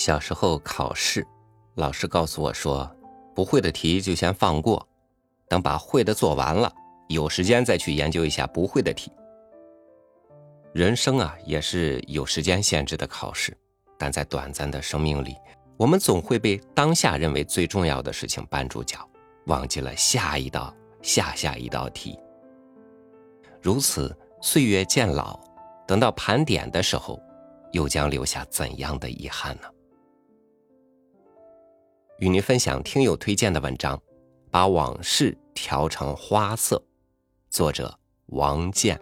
小时候考试，老师告诉我说，不会的题就先放过，等把会的做完了，有时间再去研究一下不会的题。人生啊，也是有时间限制的考试，但在短暂的生命里，我们总会被当下认为最重要的事情绊住脚，忘记了下一道、下下一道题。如此，岁月渐老，等到盘点的时候，又将留下怎样的遗憾呢？与您分享听友推荐的文章《把往事调成花色》，作者王健。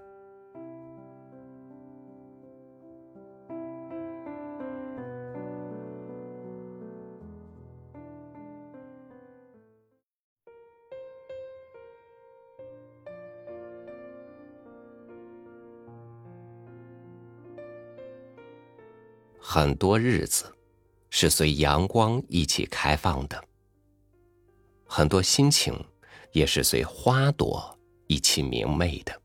很多日子。是随阳光一起开放的，很多心情也是随花朵一起明媚的。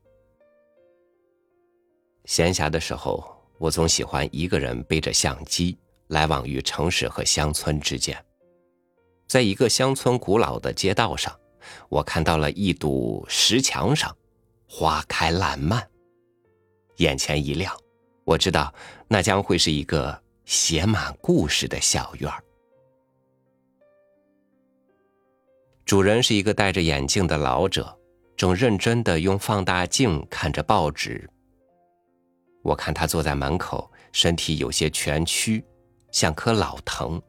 闲暇的时候，我总喜欢一个人背着相机，来往于城市和乡村之间。在一个乡村古老的街道上，我看到了一堵石墙上，花开烂漫。眼前一亮，我知道那将会是一个。写满故事的小院，主人是一个戴着眼镜的老者，正认真的用放大镜看着报纸。我看他坐在门口，身体有些蜷曲，像棵老藤。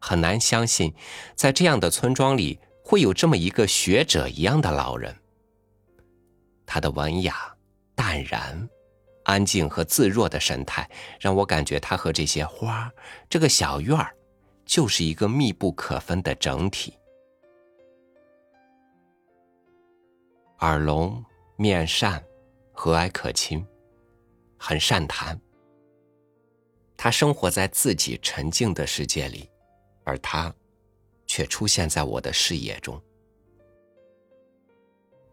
很难相信，在这样的村庄里会有这么一个学者一样的老人。他的文雅、淡然。安静和自若的神态，让我感觉他和这些花，这个小院儿，就是一个密不可分的整体。耳聋面善，和蔼可亲，很善谈。他生活在自己沉静的世界里，而他，却出现在我的视野中。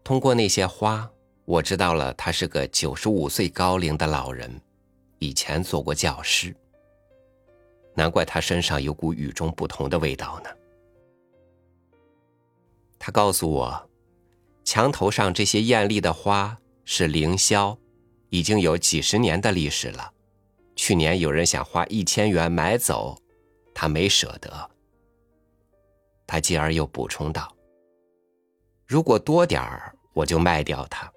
通过那些花。我知道了，他是个九十五岁高龄的老人，以前做过教师。难怪他身上有股与众不同的味道呢。他告诉我，墙头上这些艳丽的花是凌霄，已经有几十年的历史了。去年有人想花一千元买走，他没舍得。他继而又补充道：“如果多点儿，我就卖掉它。”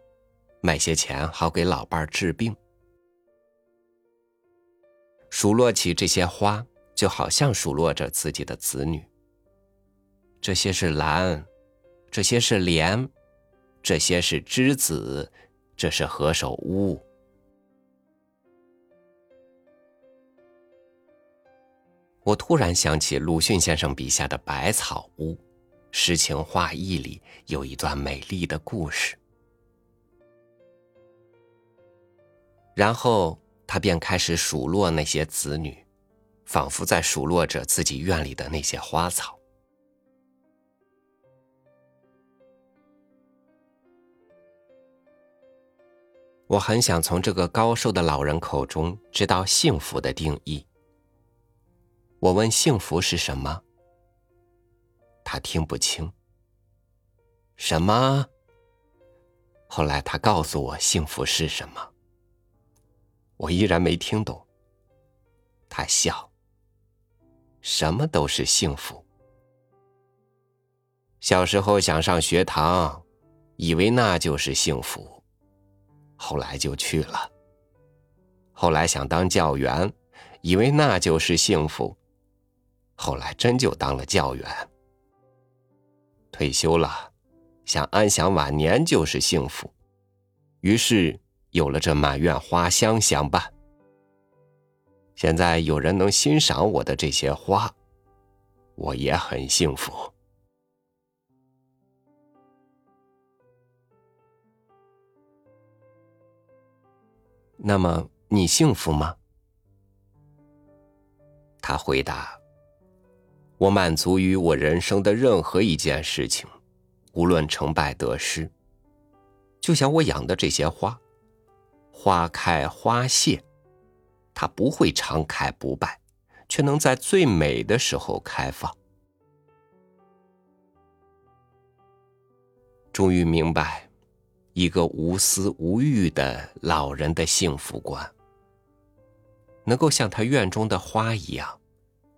卖些钱，好给老伴儿治病。数落起这些花，就好像数落着自己的子女。这些是兰，这些是莲，这些是栀子，这是何首乌。我突然想起鲁迅先生笔下的百草屋，诗情画意里有一段美丽的故事。然后他便开始数落那些子女，仿佛在数落着自己院里的那些花草。我很想从这个高寿的老人口中知道幸福的定义。我问幸福是什么，他听不清。什么？后来他告诉我幸福是什么。我依然没听懂。他笑。什么都是幸福。小时候想上学堂，以为那就是幸福，后来就去了。后来想当教员，以为那就是幸福，后来真就当了教员。退休了，想安享晚年就是幸福，于是。有了这满院花香相伴，现在有人能欣赏我的这些花，我也很幸福。那么你幸福吗？他回答：“我满足于我人生的任何一件事情，无论成败得失。就像我养的这些花。”花开花谢，它不会常开不败，却能在最美的时候开放。终于明白，一个无私无欲的老人的幸福观，能够像他院中的花一样，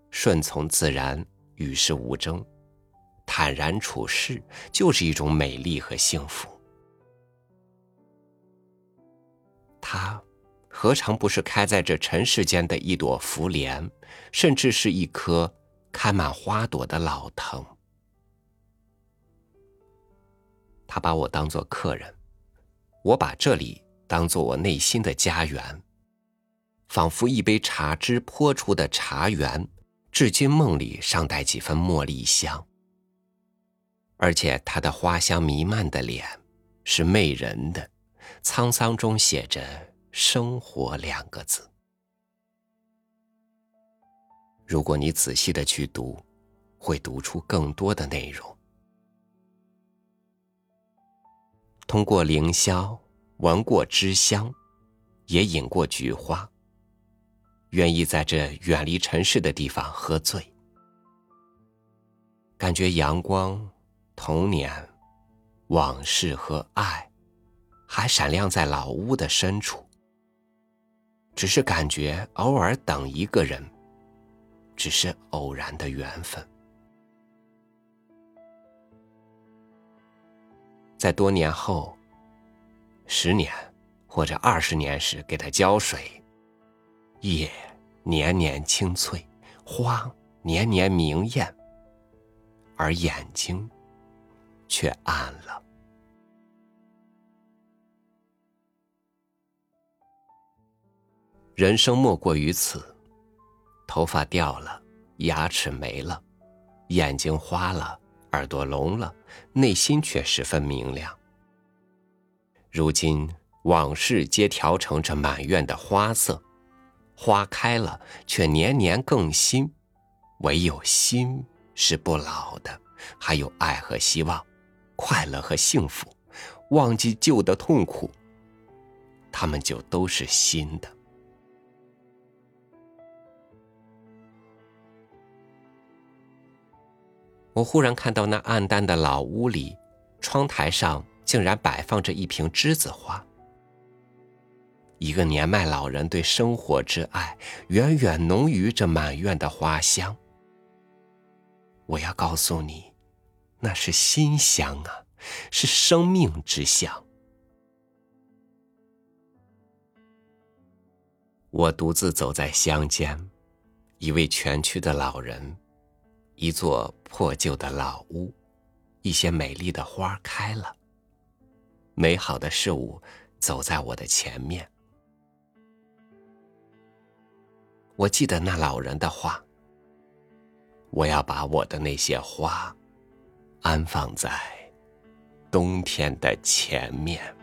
顺从自然，与世无争，坦然处世，就是一种美丽和幸福。他，何尝不是开在这尘世间的一朵浮莲，甚至是一棵开满花朵的老藤？他把我当做客人，我把这里当做我内心的家园，仿佛一杯茶汁泼出的茶园，至今梦里尚带几分茉莉香。而且他的花香弥漫的脸，是媚人的，沧桑中写着“生活”两个字。如果你仔细的去读，会读出更多的内容。通过凌霄，闻过芝香，也饮过菊花。愿意在这远离尘世的地方喝醉，感觉阳光、童年、往事和爱，还闪亮在老屋的深处。只是感觉偶尔等一个人，只是偶然的缘分。在多年后，十年或者二十年时，给它浇水，叶年年青翠，花年年明艳，而眼睛却暗了。人生莫过于此，头发掉了，牙齿没了，眼睛花了。耳朵聋了，内心却十分明亮。如今往事皆调成这满院的花色，花开了，却年年更新。唯有心是不老的，还有爱和希望，快乐和幸福。忘记旧的痛苦，他们就都是新的。我忽然看到那暗淡的老屋里，窗台上竟然摆放着一瓶栀子花。一个年迈老人对生活之爱，远远浓于这满院的花香。我要告诉你，那是馨香啊，是生命之香。我独自走在乡间，一位蜷曲的老人。一座破旧的老屋，一些美丽的花开了。美好的事物走在我的前面。我记得那老人的话：我要把我的那些花安放在冬天的前面。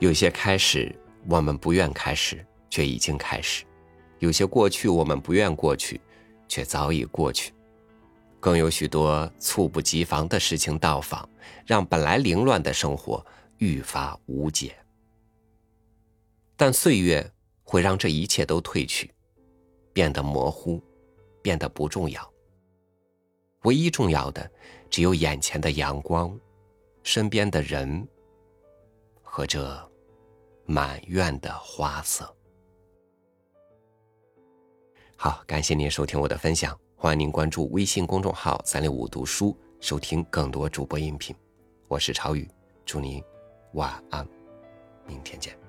有些开始我们不愿开始，却已经开始；有些过去我们不愿过去，却早已过去；更有许多猝不及防的事情到访，让本来凌乱的生活愈发无解。但岁月会让这一切都褪去，变得模糊，变得不重要。唯一重要的，只有眼前的阳光，身边的人，和这。满院的花色。好，感谢您收听我的分享，欢迎您关注微信公众号“三六五读书”，收听更多主播音频。我是朝宇，祝您晚安，明天见。